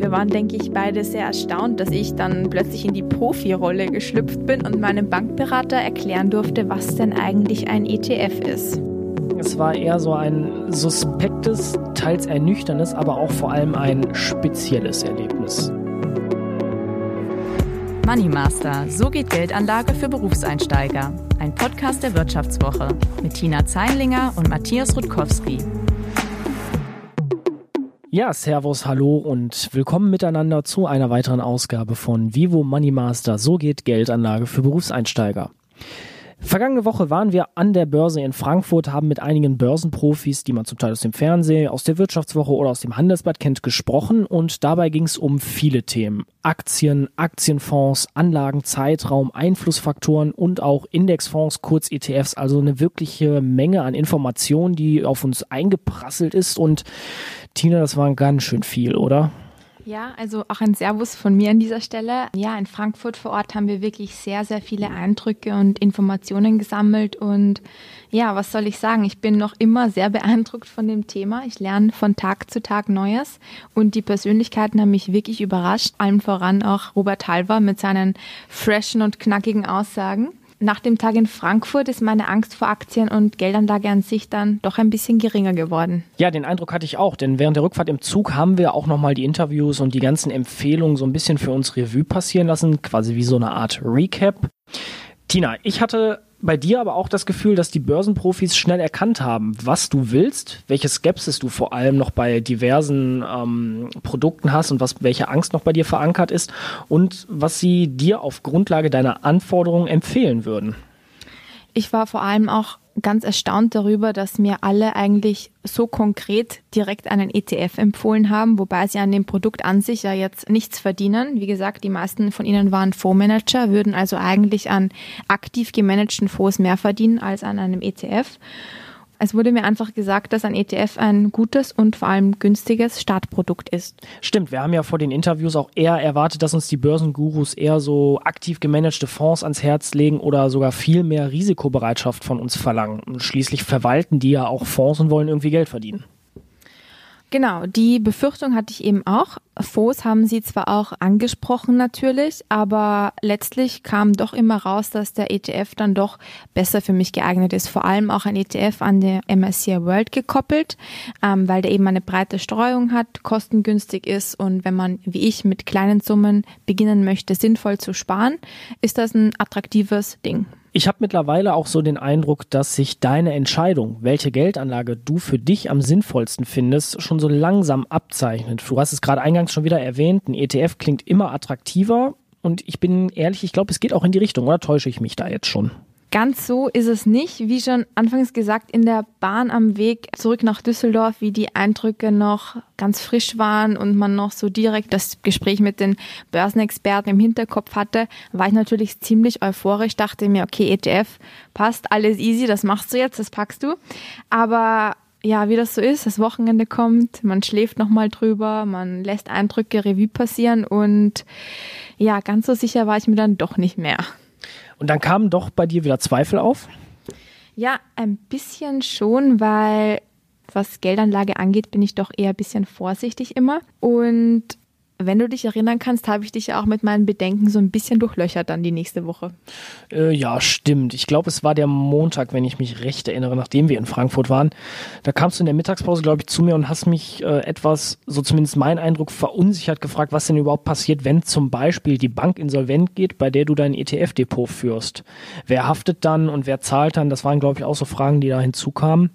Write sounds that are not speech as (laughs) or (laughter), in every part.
wir waren, denke ich, beide sehr erstaunt, dass ich dann plötzlich in die Profi-Rolle geschlüpft bin und meinem Bankberater erklären durfte, was denn eigentlich ein ETF ist. Es war eher so ein suspektes, teils ernüchterndes, aber auch vor allem ein spezielles Erlebnis. Money Master, so geht Geldanlage für Berufseinsteiger. Ein Podcast der Wirtschaftswoche mit Tina Zeinlinger und Matthias Rutkowski. Ja, Servus, hallo und willkommen miteinander zu einer weiteren Ausgabe von Vivo Money Master, so geht Geldanlage für Berufseinsteiger. Vergangene Woche waren wir an der Börse in Frankfurt, haben mit einigen Börsenprofis, die man zum Teil aus dem Fernsehen, aus der Wirtschaftswoche oder aus dem Handelsblatt kennt, gesprochen und dabei ging es um viele Themen. Aktien, Aktienfonds, Anlagen, Zeitraum, Einflussfaktoren und auch Indexfonds, kurz ETFs, also eine wirkliche Menge an Informationen, die auf uns eingeprasselt ist und Tina, das war ganz schön viel, oder? Ja, also auch ein Servus von mir an dieser Stelle. Ja, in Frankfurt vor Ort haben wir wirklich sehr, sehr viele Eindrücke und Informationen gesammelt. Und ja, was soll ich sagen? Ich bin noch immer sehr beeindruckt von dem Thema. Ich lerne von Tag zu Tag Neues. Und die Persönlichkeiten haben mich wirklich überrascht. Allen voran auch Robert Halver mit seinen freshen und knackigen Aussagen nach dem Tag in Frankfurt ist meine Angst vor Aktien und Geldanlage an sich dann doch ein bisschen geringer geworden. Ja, den Eindruck hatte ich auch, denn während der Rückfahrt im Zug haben wir auch nochmal die Interviews und die ganzen Empfehlungen so ein bisschen für uns Revue passieren lassen, quasi wie so eine Art Recap. Tina, ich hatte bei dir aber auch das Gefühl, dass die Börsenprofis schnell erkannt haben, was du willst, welche Skepsis du vor allem noch bei diversen ähm, Produkten hast und was, welche Angst noch bei dir verankert ist und was sie dir auf Grundlage deiner Anforderungen empfehlen würden. Ich war vor allem auch ganz erstaunt darüber, dass mir alle eigentlich so konkret direkt einen ETF empfohlen haben, wobei sie an dem Produkt an sich ja jetzt nichts verdienen. Wie gesagt, die meisten von ihnen waren Fondsmanager, würden also eigentlich an aktiv gemanagten Fonds mehr verdienen als an einem ETF. Es wurde mir einfach gesagt, dass ein ETF ein gutes und vor allem günstiges Startprodukt ist. Stimmt, wir haben ja vor den Interviews auch eher erwartet, dass uns die Börsengurus eher so aktiv gemanagte Fonds ans Herz legen oder sogar viel mehr Risikobereitschaft von uns verlangen. schließlich verwalten die ja auch Fonds und wollen irgendwie Geld verdienen. Genau, die Befürchtung hatte ich eben auch. Fonds haben Sie zwar auch angesprochen natürlich, aber letztlich kam doch immer raus, dass der ETF dann doch besser für mich geeignet ist. Vor allem auch ein ETF an der MSCI World gekoppelt, ähm, weil der eben eine breite Streuung hat, kostengünstig ist und wenn man wie ich mit kleinen Summen beginnen möchte, sinnvoll zu sparen, ist das ein attraktives Ding. Ich habe mittlerweile auch so den Eindruck, dass sich deine Entscheidung, welche Geldanlage du für dich am sinnvollsten findest, schon so langsam abzeichnet. Du hast es gerade eingangs schon wieder erwähnt, ein ETF klingt immer attraktiver und ich bin ehrlich, ich glaube, es geht auch in die Richtung, oder täusche ich mich da jetzt schon? Ganz so ist es nicht. Wie schon anfangs gesagt, in der Bahn am Weg zurück nach Düsseldorf, wie die Eindrücke noch ganz frisch waren und man noch so direkt das Gespräch mit den Börsenexperten im Hinterkopf hatte, war ich natürlich ziemlich euphorisch, dachte mir, okay, ETF passt, alles easy, das machst du jetzt, das packst du. Aber ja, wie das so ist, das Wochenende kommt, man schläft nochmal drüber, man lässt Eindrücke Revue passieren und ja, ganz so sicher war ich mir dann doch nicht mehr. Und dann kamen doch bei dir wieder Zweifel auf? Ja, ein bisschen schon, weil was Geldanlage angeht, bin ich doch eher ein bisschen vorsichtig immer. Und wenn du dich erinnern kannst, habe ich dich ja auch mit meinen Bedenken so ein bisschen durchlöchert dann die nächste Woche. Äh, ja, stimmt. Ich glaube, es war der Montag, wenn ich mich recht erinnere, nachdem wir in Frankfurt waren. Da kamst du in der Mittagspause, glaube ich, zu mir und hast mich äh, etwas, so zumindest mein Eindruck, verunsichert gefragt, was denn überhaupt passiert, wenn zum Beispiel die Bank insolvent geht, bei der du dein ETF-Depot führst. Wer haftet dann und wer zahlt dann? Das waren, glaube ich, auch so Fragen, die da hinzukamen.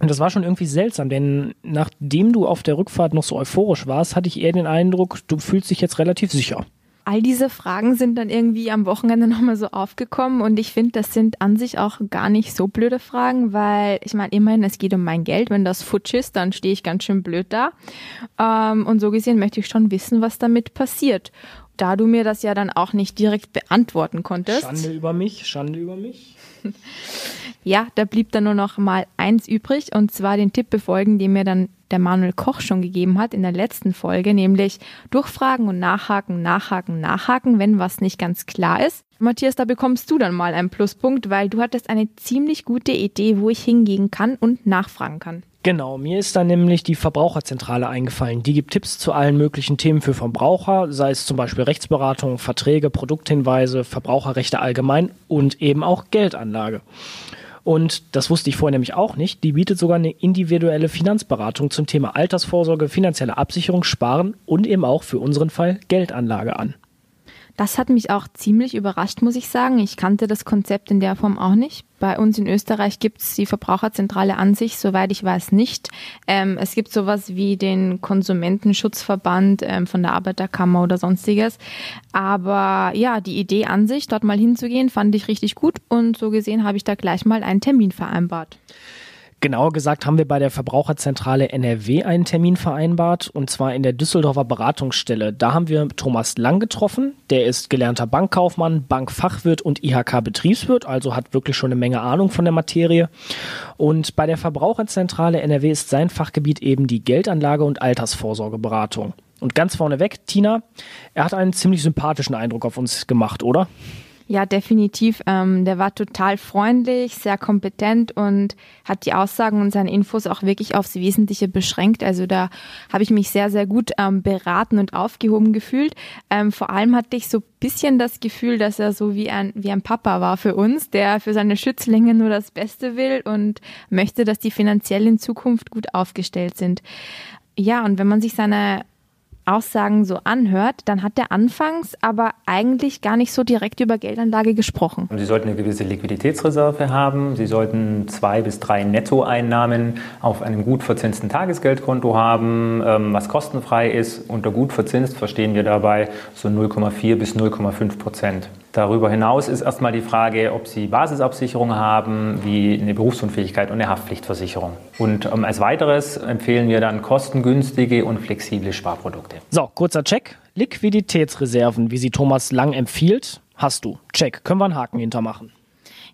Und das war schon irgendwie seltsam, denn nachdem du auf der Rückfahrt noch so euphorisch warst, hatte ich eher den Eindruck, du fühlst dich jetzt relativ sicher. All diese Fragen sind dann irgendwie am Wochenende (laughs) nochmal so aufgekommen und ich finde, das sind an sich auch gar nicht so blöde Fragen, weil ich meine, immerhin, es geht um mein Geld. Wenn das futsch ist, dann stehe ich ganz schön blöd da. Ähm, und so gesehen möchte ich schon wissen, was damit passiert. Da du mir das ja dann auch nicht direkt beantworten konntest. Schande über mich, Schande über mich. (laughs) ja, da blieb dann nur noch mal eins übrig und zwar den Tipp befolgen, den mir dann der Manuel Koch schon gegeben hat in der letzten Folge, nämlich durchfragen und nachhaken, nachhaken, nachhaken, wenn was nicht ganz klar ist. Matthias, da bekommst du dann mal einen Pluspunkt, weil du hattest eine ziemlich gute Idee, wo ich hingehen kann und nachfragen kann. Genau, mir ist da nämlich die Verbraucherzentrale eingefallen. Die gibt Tipps zu allen möglichen Themen für Verbraucher, sei es zum Beispiel Rechtsberatung, Verträge, Produkthinweise, Verbraucherrechte allgemein und eben auch Geldanlage. Und das wusste ich vorher nämlich auch nicht. Die bietet sogar eine individuelle Finanzberatung zum Thema Altersvorsorge, finanzielle Absicherung, Sparen und eben auch für unseren Fall Geldanlage an. Das hat mich auch ziemlich überrascht, muss ich sagen. Ich kannte das Konzept in der Form auch nicht. Bei uns in Österreich gibt es die Verbraucherzentrale an sich, soweit ich weiß, nicht. Ähm, es gibt sowas wie den Konsumentenschutzverband ähm, von der Arbeiterkammer oder sonstiges. Aber ja, die Idee an sich, dort mal hinzugehen, fand ich richtig gut und so gesehen habe ich da gleich mal einen Termin vereinbart. Genauer gesagt haben wir bei der Verbraucherzentrale NRW einen Termin vereinbart und zwar in der Düsseldorfer Beratungsstelle. Da haben wir Thomas Lang getroffen. Der ist gelernter Bankkaufmann, Bankfachwirt und IHK-Betriebswirt, also hat wirklich schon eine Menge Ahnung von der Materie. Und bei der Verbraucherzentrale NRW ist sein Fachgebiet eben die Geldanlage und Altersvorsorgeberatung. Und ganz vorneweg, Tina, er hat einen ziemlich sympathischen Eindruck auf uns gemacht, oder? Ja, definitiv. Ähm, der war total freundlich, sehr kompetent und hat die Aussagen und seine Infos auch wirklich aufs Wesentliche beschränkt. Also da habe ich mich sehr, sehr gut ähm, beraten und aufgehoben gefühlt. Ähm, vor allem hatte ich so bisschen das Gefühl, dass er so wie ein, wie ein Papa war für uns, der für seine Schützlinge nur das Beste will und möchte, dass die finanziell in Zukunft gut aufgestellt sind. Ja, und wenn man sich seine Aussagen so anhört, dann hat er anfangs aber eigentlich gar nicht so direkt über Geldanlage gesprochen. Sie sollten eine gewisse Liquiditätsreserve haben. Sie sollten zwei bis drei Nettoeinnahmen auf einem gut verzinsten Tagesgeldkonto haben, ähm, was kostenfrei ist. Unter gut verzinst verstehen wir dabei so 0,4 bis 0,5 Prozent. Darüber hinaus ist erstmal die Frage, ob Sie Basisabsicherung haben, wie eine Berufsunfähigkeit und eine Haftpflichtversicherung. Und ähm, als weiteres empfehlen wir dann kostengünstige und flexible Sparprodukte. So, kurzer Check. Liquiditätsreserven, wie sie Thomas Lang empfiehlt, hast du. Check. Können wir einen Haken hintermachen.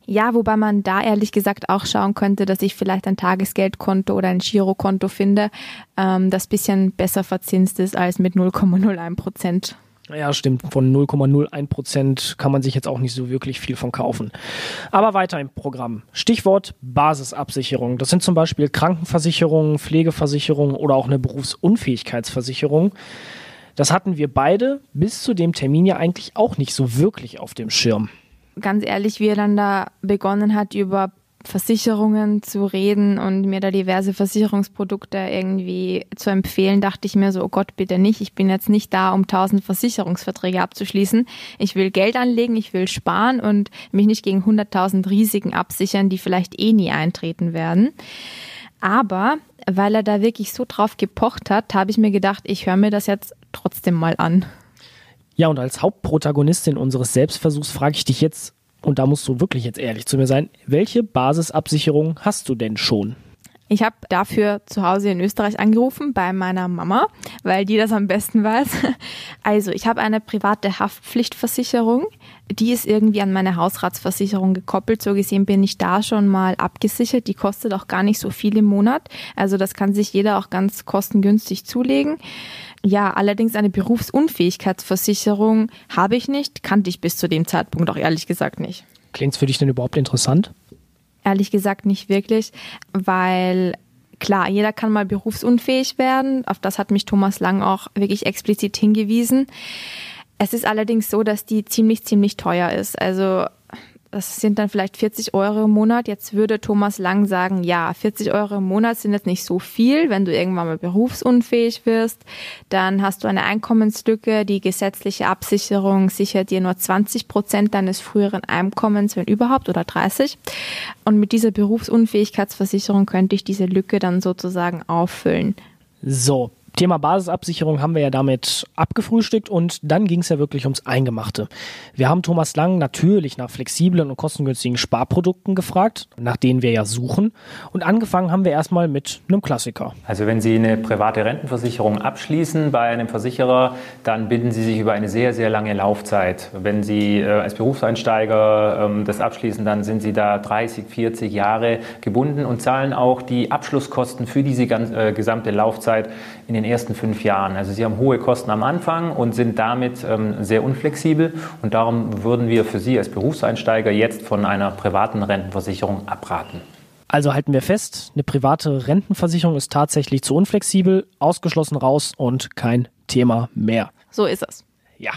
Ja, wobei man da ehrlich gesagt auch schauen könnte, dass ich vielleicht ein Tagesgeldkonto oder ein Girokonto finde, ähm, das bisschen besser verzinst ist als mit 0,01 Prozent. Ja, stimmt. Von 0,01 Prozent kann man sich jetzt auch nicht so wirklich viel von kaufen. Aber weiter im Programm. Stichwort Basisabsicherung. Das sind zum Beispiel Krankenversicherungen, Pflegeversicherungen oder auch eine Berufsunfähigkeitsversicherung. Das hatten wir beide bis zu dem Termin ja eigentlich auch nicht so wirklich auf dem Schirm. Ganz ehrlich, wie er dann da begonnen hat, über Versicherungen zu reden und mir da diverse Versicherungsprodukte irgendwie zu empfehlen, dachte ich mir so, oh Gott, bitte nicht. Ich bin jetzt nicht da, um tausend Versicherungsverträge abzuschließen. Ich will Geld anlegen, ich will sparen und mich nicht gegen hunderttausend Risiken absichern, die vielleicht eh nie eintreten werden. Aber weil er da wirklich so drauf gepocht hat, habe ich mir gedacht, ich höre mir das jetzt trotzdem mal an. Ja, und als Hauptprotagonistin unseres Selbstversuchs frage ich dich jetzt, und da musst du wirklich jetzt ehrlich zu mir sein, welche Basisabsicherung hast du denn schon? Ich habe dafür zu Hause in Österreich angerufen bei meiner Mama, weil die das am besten weiß. (laughs) Also, ich habe eine private Haftpflichtversicherung. Die ist irgendwie an meine Hausratsversicherung gekoppelt. So gesehen bin ich da schon mal abgesichert. Die kostet auch gar nicht so viel im Monat. Also, das kann sich jeder auch ganz kostengünstig zulegen. Ja, allerdings eine Berufsunfähigkeitsversicherung habe ich nicht, kannte ich bis zu dem Zeitpunkt auch ehrlich gesagt nicht. Klingt es für dich denn überhaupt interessant? Ehrlich gesagt nicht wirklich, weil klar, jeder kann mal berufsunfähig werden. Auf das hat mich Thomas Lang auch wirklich explizit hingewiesen. Es ist allerdings so, dass die ziemlich, ziemlich teuer ist. Also das sind dann vielleicht 40 Euro im Monat. Jetzt würde Thomas Lang sagen, ja, 40 Euro im Monat sind jetzt nicht so viel. Wenn du irgendwann mal berufsunfähig wirst, dann hast du eine Einkommenslücke. Die gesetzliche Absicherung sichert dir nur 20 Prozent deines früheren Einkommens, wenn überhaupt, oder 30. Und mit dieser Berufsunfähigkeitsversicherung könnte ich diese Lücke dann sozusagen auffüllen. So, Thema Basisabsicherung haben wir ja damit abgefrühstückt und dann ging es ja wirklich ums Eingemachte. Wir haben Thomas Lang natürlich nach flexiblen und kostengünstigen Sparprodukten gefragt, nach denen wir ja suchen. Und angefangen haben wir erstmal mit einem Klassiker. Also wenn Sie eine private Rentenversicherung abschließen bei einem Versicherer, dann binden Sie sich über eine sehr, sehr lange Laufzeit. Wenn Sie äh, als Berufseinsteiger ähm, das abschließen, dann sind Sie da 30, 40 Jahre gebunden und zahlen auch die Abschlusskosten für diese ganz, äh, gesamte Laufzeit in den den ersten fünf Jahren. Also sie haben hohe Kosten am Anfang und sind damit ähm, sehr unflexibel. Und darum würden wir für Sie als Berufseinsteiger jetzt von einer privaten Rentenversicherung abraten. Also halten wir fest, eine private Rentenversicherung ist tatsächlich zu unflexibel, ausgeschlossen raus und kein Thema mehr. So ist es. Ja.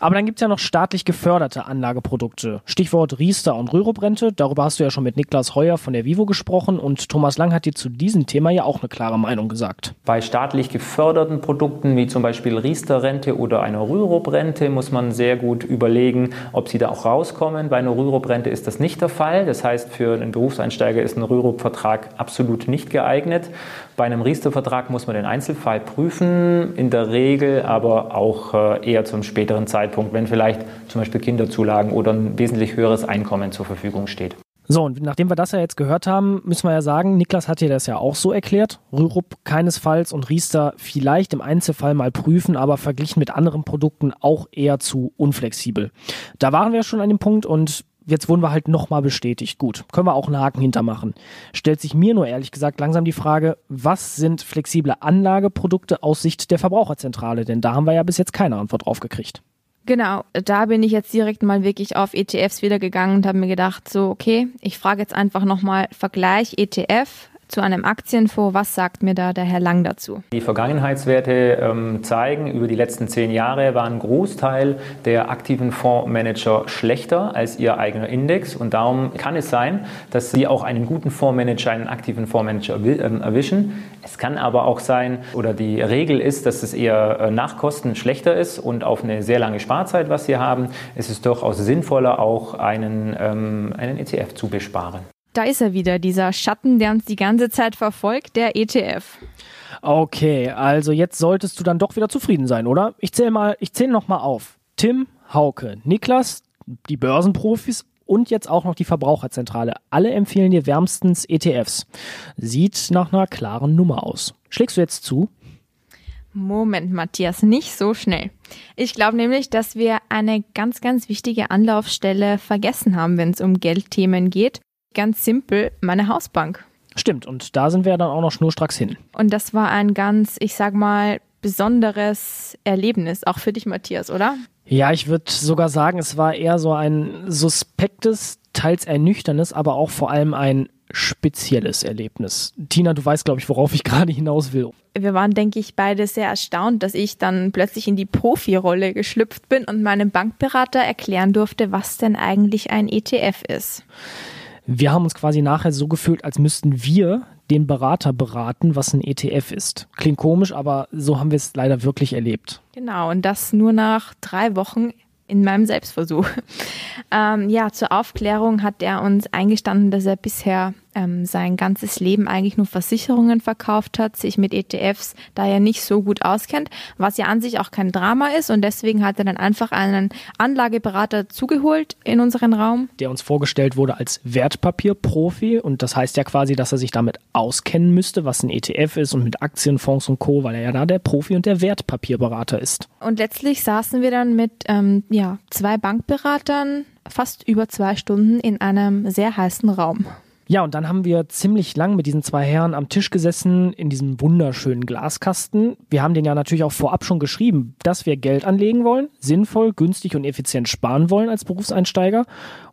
Aber dann gibt es ja noch staatlich geförderte Anlageprodukte. Stichwort Riester und Rürup-Rente. Darüber hast du ja schon mit Niklas Heuer von der Vivo gesprochen und Thomas Lang hat dir zu diesem Thema ja auch eine klare Meinung gesagt. Bei staatlich geförderten Produkten wie zum Beispiel Riester-Rente oder einer Rürup-Rente muss man sehr gut überlegen, ob sie da auch rauskommen. Bei einer Rürup-Rente ist das nicht der Fall. Das heißt, für einen Berufseinsteiger ist ein Rürup-Vertrag absolut nicht geeignet. Bei einem Riester-Vertrag muss man den Einzelfall prüfen, in der Regel aber auch äh, eher zum späteren Zeitpunkt, wenn vielleicht zum Beispiel Kinderzulagen oder ein wesentlich höheres Einkommen zur Verfügung steht. So, und nachdem wir das ja jetzt gehört haben, müssen wir ja sagen, Niklas hat dir das ja auch so erklärt. Rürup keinesfalls und Riester vielleicht im Einzelfall mal prüfen, aber verglichen mit anderen Produkten auch eher zu unflexibel. Da waren wir schon an dem Punkt und jetzt wurden wir halt nochmal bestätigt. Gut, können wir auch einen Haken hintermachen. Stellt sich mir nur ehrlich gesagt langsam die Frage, was sind flexible Anlageprodukte aus Sicht der Verbraucherzentrale? Denn da haben wir ja bis jetzt keine Antwort drauf gekriegt. Genau, da bin ich jetzt direkt mal wirklich auf ETFs wieder gegangen und habe mir gedacht, so okay, ich frage jetzt einfach nochmal Vergleich ETF zu einem Aktienfonds. Was sagt mir da der Herr Lang dazu? Die Vergangenheitswerte ähm, zeigen, über die letzten zehn Jahre war ein Großteil der aktiven Fondsmanager schlechter als ihr eigener Index. Und darum kann es sein, dass Sie auch einen guten Fondsmanager, einen aktiven Fondsmanager ähm, erwischen. Es kann aber auch sein, oder die Regel ist, dass es eher äh, nach Kosten schlechter ist und auf eine sehr lange Sparzeit, was Sie haben, ist es durchaus sinnvoller, auch einen, ähm, einen ETF zu besparen. Da ist er wieder, dieser Schatten, der uns die ganze Zeit verfolgt, der ETF. Okay, also jetzt solltest du dann doch wieder zufrieden sein, oder? Ich zähle mal, ich zähle noch mal auf. Tim, Hauke, Niklas, die Börsenprofis und jetzt auch noch die Verbraucherzentrale. Alle empfehlen dir wärmstens ETFs. Sieht nach einer klaren Nummer aus. Schlägst du jetzt zu? Moment, Matthias, nicht so schnell. Ich glaube nämlich, dass wir eine ganz, ganz wichtige Anlaufstelle vergessen haben, wenn es um Geldthemen geht. Ganz simpel, meine Hausbank. Stimmt, und da sind wir dann auch noch schnurstracks hin. Und das war ein ganz, ich sag mal, besonderes Erlebnis, auch für dich, Matthias, oder? Ja, ich würde sogar sagen, es war eher so ein suspektes, teils ernüchterndes, aber auch vor allem ein spezielles Erlebnis. Tina, du weißt, glaube ich, worauf ich (laughs) gerade hinaus will. Wir waren, denke ich, beide sehr erstaunt, dass ich dann plötzlich in die Profirolle geschlüpft bin und meinem Bankberater erklären durfte, was denn eigentlich ein ETF ist wir haben uns quasi nachher so gefühlt, als müssten wir den Berater beraten, was ein ETF ist. Klingt komisch, aber so haben wir es leider wirklich erlebt. Genau, und das nur nach drei Wochen in meinem Selbstversuch. (laughs) Ähm, ja, zur Aufklärung hat er uns eingestanden, dass er bisher ähm, sein ganzes Leben eigentlich nur Versicherungen verkauft hat, sich mit ETFs daher nicht so gut auskennt, was ja an sich auch kein Drama ist und deswegen hat er dann einfach einen Anlageberater zugeholt in unseren Raum. Der uns vorgestellt wurde als Wertpapierprofi und das heißt ja quasi, dass er sich damit auskennen müsste, was ein ETF ist und mit Aktienfonds und Co., weil er ja da der Profi und der Wertpapierberater ist. Und letztlich saßen wir dann mit ähm, ja, zwei Bankberatern fast über zwei Stunden in einem sehr heißen Raum. Ja, und dann haben wir ziemlich lang mit diesen zwei Herren am Tisch gesessen in diesem wunderschönen Glaskasten. Wir haben den ja natürlich auch vorab schon geschrieben, dass wir Geld anlegen wollen, sinnvoll, günstig und effizient sparen wollen als Berufseinsteiger.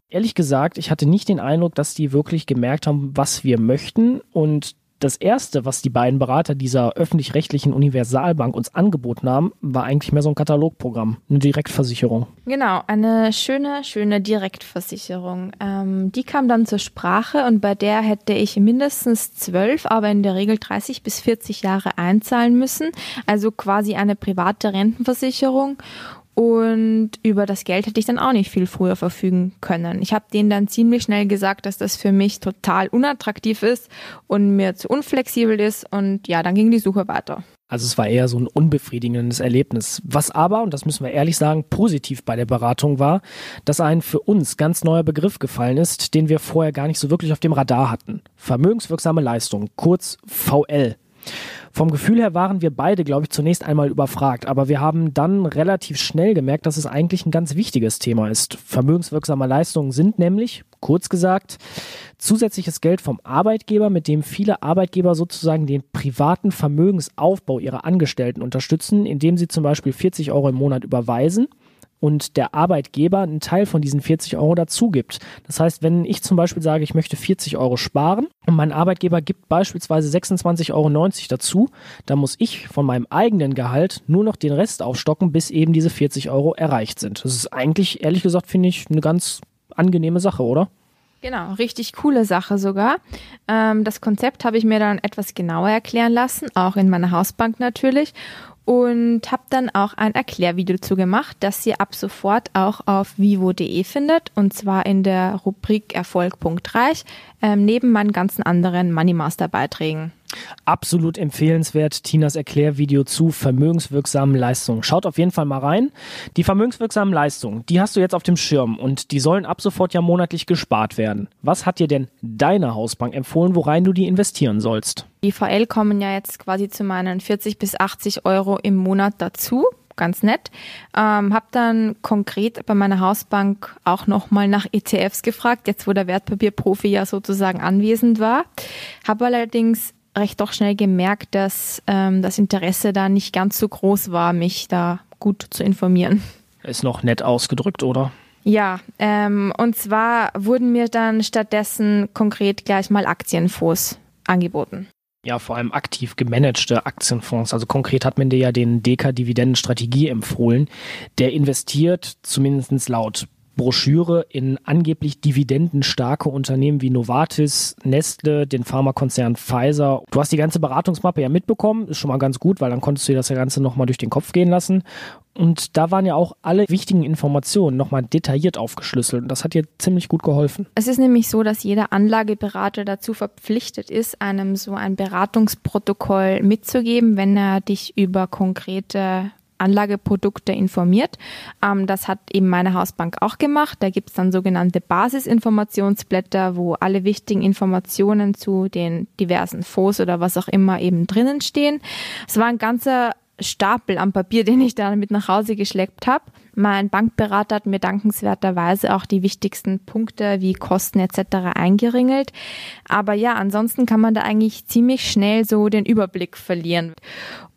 Ehrlich gesagt, ich hatte nicht den Eindruck, dass die wirklich gemerkt haben, was wir möchten und das erste, was die beiden Berater dieser öffentlich-rechtlichen Universalbank uns angeboten haben, war eigentlich mehr so ein Katalogprogramm, eine Direktversicherung. Genau, eine schöne, schöne Direktversicherung. Ähm, die kam dann zur Sprache und bei der hätte ich mindestens zwölf, aber in der Regel 30 bis 40 Jahre einzahlen müssen. Also quasi eine private Rentenversicherung. Und über das Geld hätte ich dann auch nicht viel früher verfügen können. Ich habe denen dann ziemlich schnell gesagt, dass das für mich total unattraktiv ist und mir zu unflexibel ist. Und ja, dann ging die Suche weiter. Also es war eher so ein unbefriedigendes Erlebnis. Was aber, und das müssen wir ehrlich sagen, positiv bei der Beratung war, dass ein für uns ganz neuer Begriff gefallen ist, den wir vorher gar nicht so wirklich auf dem Radar hatten. Vermögenswirksame Leistung, kurz VL. Vom Gefühl her waren wir beide, glaube ich, zunächst einmal überfragt, aber wir haben dann relativ schnell gemerkt, dass es eigentlich ein ganz wichtiges Thema ist. Vermögenswirksame Leistungen sind nämlich, kurz gesagt, zusätzliches Geld vom Arbeitgeber, mit dem viele Arbeitgeber sozusagen den privaten Vermögensaufbau ihrer Angestellten unterstützen, indem sie zum Beispiel 40 Euro im Monat überweisen und der Arbeitgeber einen Teil von diesen 40 Euro dazu gibt. Das heißt, wenn ich zum Beispiel sage, ich möchte 40 Euro sparen und mein Arbeitgeber gibt beispielsweise 26,90 Euro dazu, dann muss ich von meinem eigenen Gehalt nur noch den Rest aufstocken, bis eben diese 40 Euro erreicht sind. Das ist eigentlich, ehrlich gesagt, finde ich eine ganz angenehme Sache, oder? Genau, richtig coole Sache sogar. Ähm, das Konzept habe ich mir dann etwas genauer erklären lassen, auch in meiner Hausbank natürlich und habe dann auch ein Erklärvideo dazu gemacht, das ihr ab sofort auch auf vivo.de findet und zwar in der Rubrik Erfolg.reich ähm, neben meinen ganzen anderen Moneymaster Beiträgen. Absolut empfehlenswert, Tinas Erklärvideo zu vermögenswirksamen Leistungen. Schaut auf jeden Fall mal rein. Die vermögenswirksamen Leistungen, die hast du jetzt auf dem Schirm und die sollen ab sofort ja monatlich gespart werden. Was hat dir denn deine Hausbank empfohlen, worein du die investieren sollst? Die VL kommen ja jetzt quasi zu meinen 40 bis 80 Euro im Monat dazu ganz nett. Ähm, habe dann konkret bei meiner Hausbank auch nochmal nach ETFs gefragt, jetzt wo der Wertpapierprofi ja sozusagen anwesend war. Habe allerdings recht doch schnell gemerkt, dass ähm, das Interesse da nicht ganz so groß war, mich da gut zu informieren. Ist noch nett ausgedrückt, oder? Ja, ähm, und zwar wurden mir dann stattdessen konkret gleich mal Aktienfonds angeboten. Ja, vor allem aktiv gemanagte Aktienfonds. Also konkret hat man dir ja den Deka-Dividendenstrategie empfohlen. Der investiert zumindest laut Broschüre in angeblich dividendenstarke Unternehmen wie Novartis, Nestle, den Pharmakonzern Pfizer. Du hast die ganze Beratungsmappe ja mitbekommen, ist schon mal ganz gut, weil dann konntest du dir das Ganze nochmal durch den Kopf gehen lassen. Und da waren ja auch alle wichtigen Informationen nochmal detailliert aufgeschlüsselt. Und das hat dir ziemlich gut geholfen. Es ist nämlich so, dass jeder Anlageberater dazu verpflichtet ist, einem so ein Beratungsprotokoll mitzugeben, wenn er dich über konkrete Anlageprodukte informiert. Ähm, das hat eben meine Hausbank auch gemacht. Da gibt es dann sogenannte Basisinformationsblätter, wo alle wichtigen Informationen zu den diversen Fonds oder was auch immer eben drinnen stehen. Es war ein ganzer Stapel am Papier, (laughs) den ich da mit nach Hause geschleppt habe. Mein Bankberater hat mir dankenswerterweise auch die wichtigsten Punkte wie Kosten etc. eingeringelt. Aber ja, ansonsten kann man da eigentlich ziemlich schnell so den Überblick verlieren.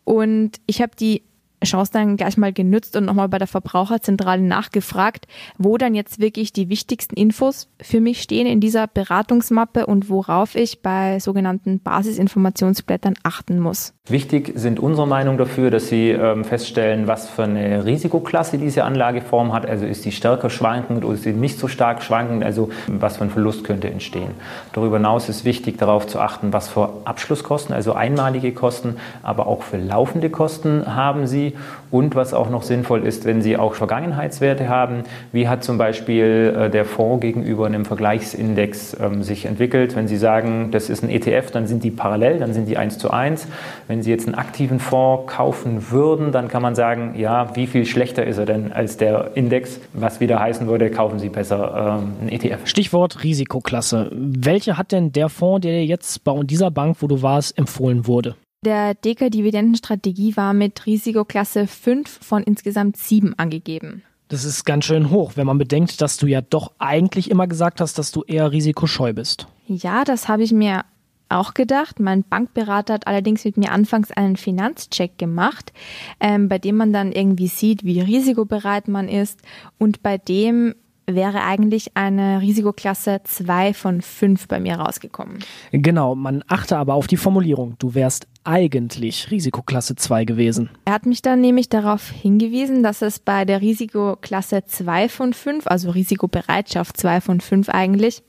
Und ich habe die Chance dann gleich mal genützt und nochmal bei der Verbraucherzentrale nachgefragt, wo dann jetzt wirklich die wichtigsten Infos für mich stehen in dieser Beratungsmappe und worauf ich bei sogenannten Basisinformationsblättern achten muss. Wichtig sind unserer Meinung dafür, dass Sie ähm, feststellen, was für eine Risikoklasse diese Anlageform hat. Also ist sie stärker schwankend oder ist sie nicht so stark schwankend? Also was für ein Verlust könnte entstehen. Darüber hinaus ist wichtig darauf zu achten, was für Abschlusskosten, also einmalige Kosten, aber auch für laufende Kosten haben Sie. Und was auch noch sinnvoll ist, wenn Sie auch Vergangenheitswerte haben, wie hat zum Beispiel äh, der Fonds gegenüber einem Vergleichsindex ähm, sich entwickelt. Wenn Sie sagen, das ist ein ETF, dann sind die parallel, dann sind die eins zu eins. Wenn Sie jetzt einen aktiven Fonds kaufen würden, dann kann man sagen, ja, wie viel schlechter ist er denn als der Index? Was wieder heißen würde, kaufen Sie besser ähm, einen ETF. Stichwort Risikoklasse. Welche hat denn der Fonds, der jetzt bei dieser Bank, wo du warst, empfohlen wurde? Der Deka-Dividendenstrategie war mit Risikoklasse 5 von insgesamt 7 angegeben. Das ist ganz schön hoch, wenn man bedenkt, dass du ja doch eigentlich immer gesagt hast, dass du eher risikoscheu bist. Ja, das habe ich mir auch gedacht. Mein Bankberater hat allerdings mit mir anfangs einen Finanzcheck gemacht, ähm, bei dem man dann irgendwie sieht, wie risikobereit man ist und bei dem wäre eigentlich eine Risikoklasse 2 von 5 bei mir rausgekommen. Genau, man achte aber auf die Formulierung. Du wärst eigentlich Risikoklasse 2 gewesen. Er hat mich dann nämlich darauf hingewiesen, dass es bei der Risikoklasse 2 von 5, also Risikobereitschaft 2 von 5 eigentlich,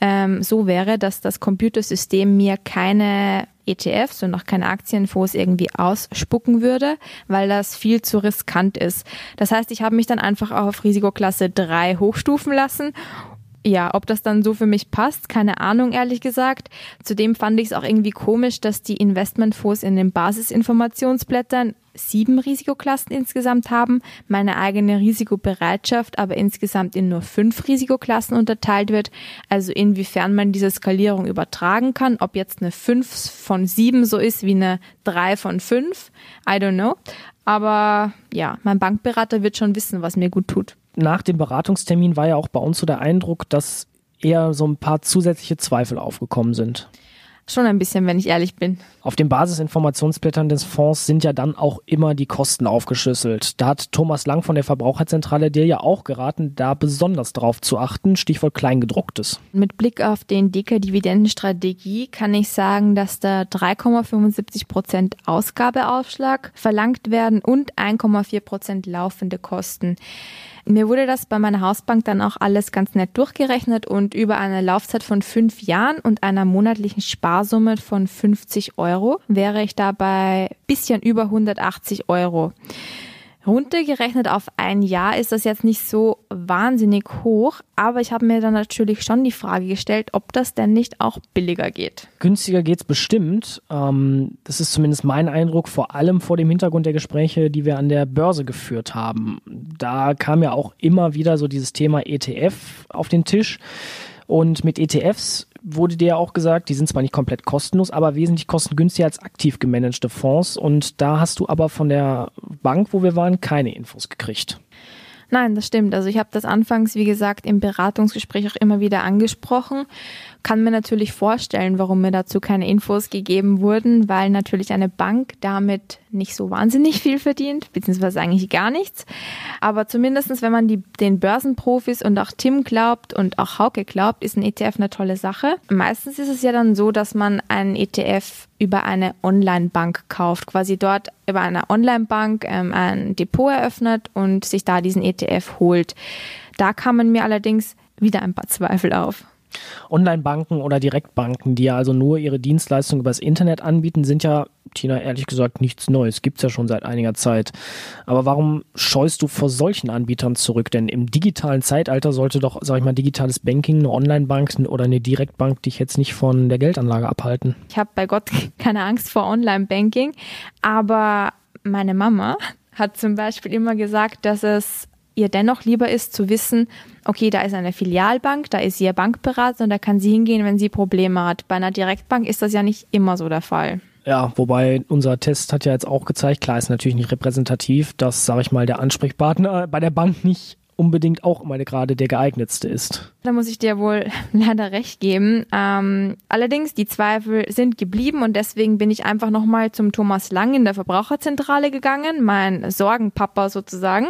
ähm, so wäre, dass das Computersystem mir keine ETFs und auch keine Aktienfonds irgendwie ausspucken würde, weil das viel zu riskant ist. Das heißt, ich habe mich dann einfach auf Risikoklasse 3 hochstufen lassen ja, ob das dann so für mich passt, keine Ahnung, ehrlich gesagt. Zudem fand ich es auch irgendwie komisch, dass die Investmentfonds in den Basisinformationsblättern sieben Risikoklassen insgesamt haben, meine eigene Risikobereitschaft aber insgesamt in nur fünf Risikoklassen unterteilt wird. Also inwiefern man diese Skalierung übertragen kann, ob jetzt eine fünf von sieben so ist wie eine drei von fünf, I don't know. Aber ja, mein Bankberater wird schon wissen, was mir gut tut nach dem Beratungstermin war ja auch bei uns so der Eindruck, dass eher so ein paar zusätzliche Zweifel aufgekommen sind. Schon ein bisschen, wenn ich ehrlich bin. Auf den Basisinformationsblättern des Fonds sind ja dann auch immer die Kosten aufgeschlüsselt. Da hat Thomas Lang von der Verbraucherzentrale dir ja auch geraten, da besonders drauf zu achten. Stichwort Kleingedrucktes. Mit Blick auf den dicke Dividendenstrategie kann ich sagen, dass da 3,75 Prozent Ausgabeaufschlag verlangt werden und 1,4 Prozent laufende Kosten. Mir wurde das bei meiner Hausbank dann auch alles ganz nett durchgerechnet und über eine Laufzeit von fünf Jahren und einer monatlichen Sparsumme von 50 Euro wäre ich dabei bisschen über 180 Euro. Runtergerechnet auf ein Jahr ist das jetzt nicht so wahnsinnig hoch, aber ich habe mir dann natürlich schon die Frage gestellt, ob das denn nicht auch billiger geht. Günstiger geht's bestimmt. Ähm, das ist zumindest mein Eindruck, vor allem vor dem Hintergrund der Gespräche, die wir an der Börse geführt haben. Da kam ja auch immer wieder so dieses Thema ETF auf den Tisch. Und mit ETFs wurde dir ja auch gesagt, die sind zwar nicht komplett kostenlos, aber wesentlich kostengünstiger als aktiv gemanagte Fonds. Und da hast du aber von der Bank, wo wir waren, keine Infos gekriegt. Nein, das stimmt. Also ich habe das anfangs, wie gesagt, im Beratungsgespräch auch immer wieder angesprochen. Kann mir natürlich vorstellen, warum mir dazu keine Infos gegeben wurden, weil natürlich eine Bank damit nicht so wahnsinnig viel verdient, beziehungsweise eigentlich gar nichts. Aber zumindestens, wenn man die, den Börsenprofis und auch Tim glaubt und auch Hauke glaubt, ist ein ETF eine tolle Sache. Meistens ist es ja dann so, dass man einen ETF über eine Online-Bank kauft, quasi dort über eine Online-Bank ähm, ein Depot eröffnet und sich da diesen ETF holt. Da kamen mir allerdings wieder ein paar Zweifel auf. Online-Banken oder Direktbanken, die ja also nur ihre Dienstleistung übers Internet anbieten, sind ja, Tina, ehrlich gesagt nichts Neues. Gibt's ja schon seit einiger Zeit. Aber warum scheust du vor solchen Anbietern zurück? Denn im digitalen Zeitalter sollte doch, sag ich mal, digitales Banking, eine Online-Bank oder eine Direktbank dich jetzt nicht von der Geldanlage abhalten. Ich habe bei Gott (laughs) keine Angst vor Online-Banking, aber meine Mama hat zum Beispiel immer gesagt, dass es ihr dennoch lieber ist zu wissen, okay, da ist eine Filialbank, da ist ihr Bankberater und da kann sie hingehen, wenn sie Probleme hat. Bei einer Direktbank ist das ja nicht immer so der Fall. Ja, wobei unser Test hat ja jetzt auch gezeigt, klar ist natürlich nicht repräsentativ, dass, sage ich mal, der Ansprechpartner bei der Bank nicht unbedingt auch immer gerade der geeignetste ist. Da muss ich dir wohl (laughs) leider recht geben. Ähm, allerdings, die Zweifel sind geblieben und deswegen bin ich einfach nochmal zum Thomas Lang in der Verbraucherzentrale gegangen, mein Sorgenpapa sozusagen,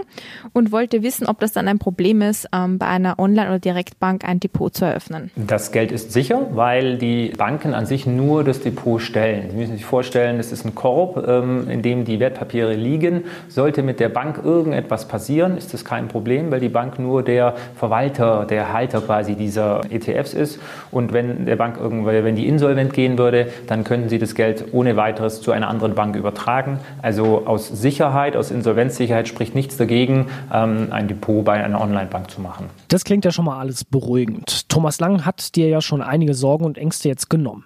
und wollte wissen, ob das dann ein Problem ist, ähm, bei einer Online- oder Direktbank ein Depot zu eröffnen. Das Geld ist sicher, weil die Banken an sich nur das Depot stellen. Sie müssen sich vorstellen, es ist ein Korb, ähm, in dem die Wertpapiere liegen. Sollte mit der Bank irgendetwas passieren, ist das kein Problem, weil die Bank nur der Verwalter, der Halter quasi dieser ETFs ist. Und wenn der Bank irgendwann, wenn die insolvent gehen würde, dann könnten sie das Geld ohne weiteres zu einer anderen Bank übertragen. Also aus Sicherheit, aus Insolvenzsicherheit spricht nichts dagegen, ähm, ein Depot bei einer Online-Bank zu machen. Das klingt ja schon mal alles beruhigend. Thomas Lang hat dir ja schon einige Sorgen und Ängste jetzt genommen.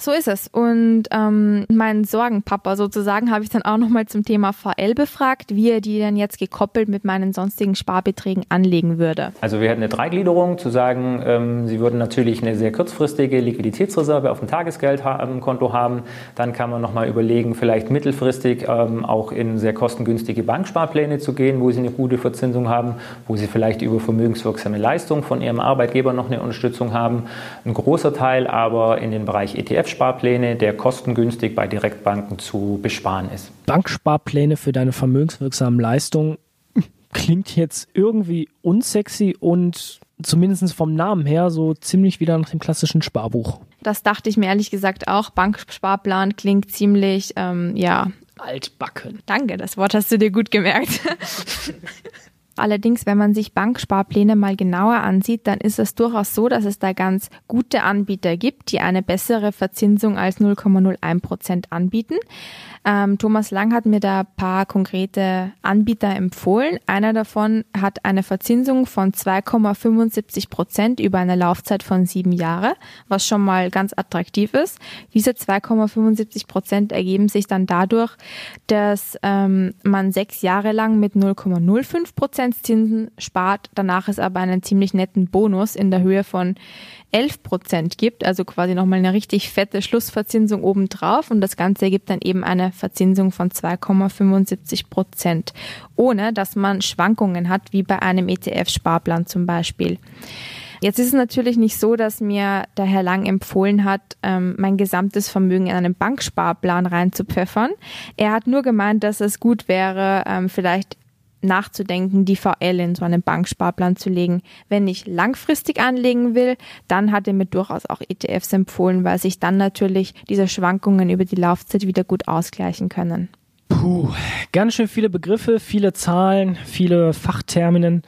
So ist es. Und ähm, meinen Sorgenpapa sozusagen habe ich dann auch nochmal zum Thema VL befragt, wie er die denn jetzt gekoppelt mit meinen sonstigen Sparbeträgen anlegen würde. Also wir hatten eine Dreigliederung, zu sagen, ähm, Sie würden natürlich eine sehr kurzfristige Liquiditätsreserve auf dem Tagesgeldkonto haben. Dann kann man nochmal überlegen, vielleicht mittelfristig ähm, auch in sehr kostengünstige Banksparpläne zu gehen, wo Sie eine gute Verzinsung haben, wo Sie vielleicht über vermögenswirksame Leistungen von Ihrem Arbeitgeber noch eine Unterstützung haben. Ein großer Teil aber in den Bereich ETF ETF-Sparpläne, der kostengünstig bei Direktbanken zu besparen ist. Banksparpläne für deine vermögenswirksamen Leistungen (laughs) klingt jetzt irgendwie unsexy und zumindest vom Namen her so ziemlich wieder nach dem klassischen Sparbuch. Das dachte ich mir ehrlich gesagt auch. Banksparplan klingt ziemlich, ähm, ja. Altbacken. Danke, das Wort hast du dir gut gemerkt. (laughs) Allerdings, wenn man sich Banksparpläne mal genauer ansieht, dann ist es durchaus so, dass es da ganz gute Anbieter gibt, die eine bessere Verzinsung als 0,01 Prozent anbieten. Ähm, Thomas Lang hat mir da paar konkrete Anbieter empfohlen. Einer davon hat eine Verzinsung von 2,75 Prozent über eine Laufzeit von sieben Jahre, was schon mal ganz attraktiv ist. Diese 2,75 Prozent ergeben sich dann dadurch, dass ähm, man sechs Jahre lang mit 0,05 Prozent Zinsen spart. Danach ist aber einen ziemlich netten Bonus in der Höhe von 11 Prozent gibt, also quasi nochmal eine richtig fette Schlussverzinsung obendrauf und das Ganze ergibt dann eben eine Verzinsung von 2,75 Prozent, ohne dass man Schwankungen hat, wie bei einem ETF-Sparplan zum Beispiel. Jetzt ist es natürlich nicht so, dass mir der Herr Lang empfohlen hat, ähm, mein gesamtes Vermögen in einen Banksparplan reinzupfeffern. Er hat nur gemeint, dass es gut wäre, ähm, vielleicht nachzudenken, die VL in so einen Banksparplan zu legen. Wenn ich langfristig anlegen will, dann hat er mir durchaus auch ETFs empfohlen, weil sich dann natürlich diese Schwankungen über die Laufzeit wieder gut ausgleichen können. Puh, ganz schön viele Begriffe, viele Zahlen, viele Fachterminen.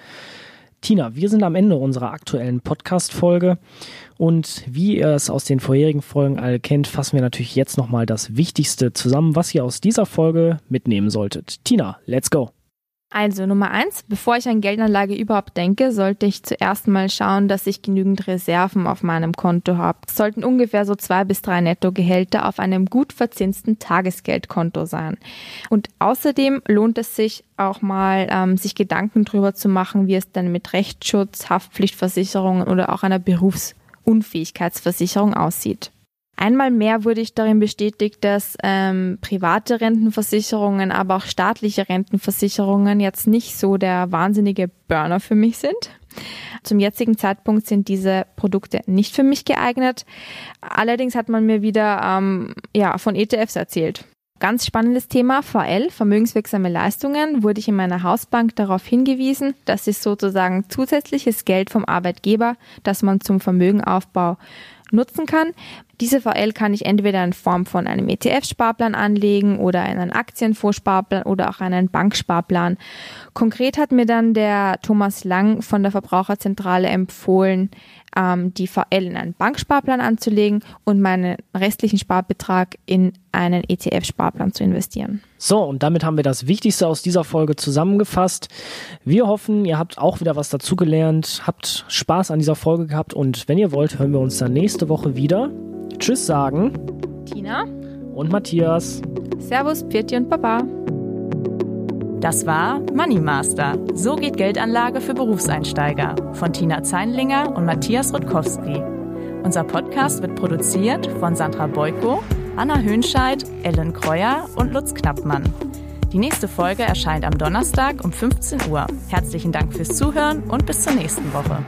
Tina, wir sind am Ende unserer aktuellen Podcast-Folge und wie ihr es aus den vorherigen Folgen alle kennt, fassen wir natürlich jetzt nochmal das Wichtigste zusammen, was ihr aus dieser Folge mitnehmen solltet. Tina, let's go! Also Nummer eins, bevor ich an Geldanlage überhaupt denke, sollte ich zuerst mal schauen, dass ich genügend Reserven auf meinem Konto habe. Sollten ungefähr so zwei bis drei Nettogehälter auf einem gut verzinsten Tagesgeldkonto sein. Und außerdem lohnt es sich auch mal, ähm, sich Gedanken darüber zu machen, wie es dann mit Rechtsschutz, Haftpflichtversicherungen oder auch einer Berufsunfähigkeitsversicherung aussieht. Einmal mehr wurde ich darin bestätigt, dass ähm, private Rentenversicherungen, aber auch staatliche Rentenversicherungen jetzt nicht so der wahnsinnige Burner für mich sind. Zum jetzigen Zeitpunkt sind diese Produkte nicht für mich geeignet. Allerdings hat man mir wieder ähm, ja, von ETFs erzählt. Ganz spannendes Thema, VL, vermögenswirksame Leistungen, wurde ich in meiner Hausbank darauf hingewiesen, das ist sozusagen zusätzliches Geld vom Arbeitgeber, das man zum Vermögenaufbau nutzen kann. Diese VL kann ich entweder in Form von einem ETF-Sparplan anlegen oder in einen Aktienvorsparplan oder auch einen Banksparplan. Konkret hat mir dann der Thomas Lang von der Verbraucherzentrale empfohlen, ähm, die VL in einen Banksparplan anzulegen und meinen restlichen Sparbetrag in einen ETF-Sparplan zu investieren. So, und damit haben wir das Wichtigste aus dieser Folge zusammengefasst. Wir hoffen, ihr habt auch wieder was dazugelernt, habt Spaß an dieser Folge gehabt und wenn ihr wollt, hören wir uns dann nächste Woche wieder. Tschüss sagen. Tina. Und Matthias. Servus, Pirti und Papa. Das war Money Master. So geht Geldanlage für Berufseinsteiger von Tina Zeinlinger und Matthias Rutkowski. Unser Podcast wird produziert von Sandra Beuko, Anna Hönscheid, Ellen Kreuer und Lutz Knappmann. Die nächste Folge erscheint am Donnerstag um 15 Uhr. Herzlichen Dank fürs Zuhören und bis zur nächsten Woche.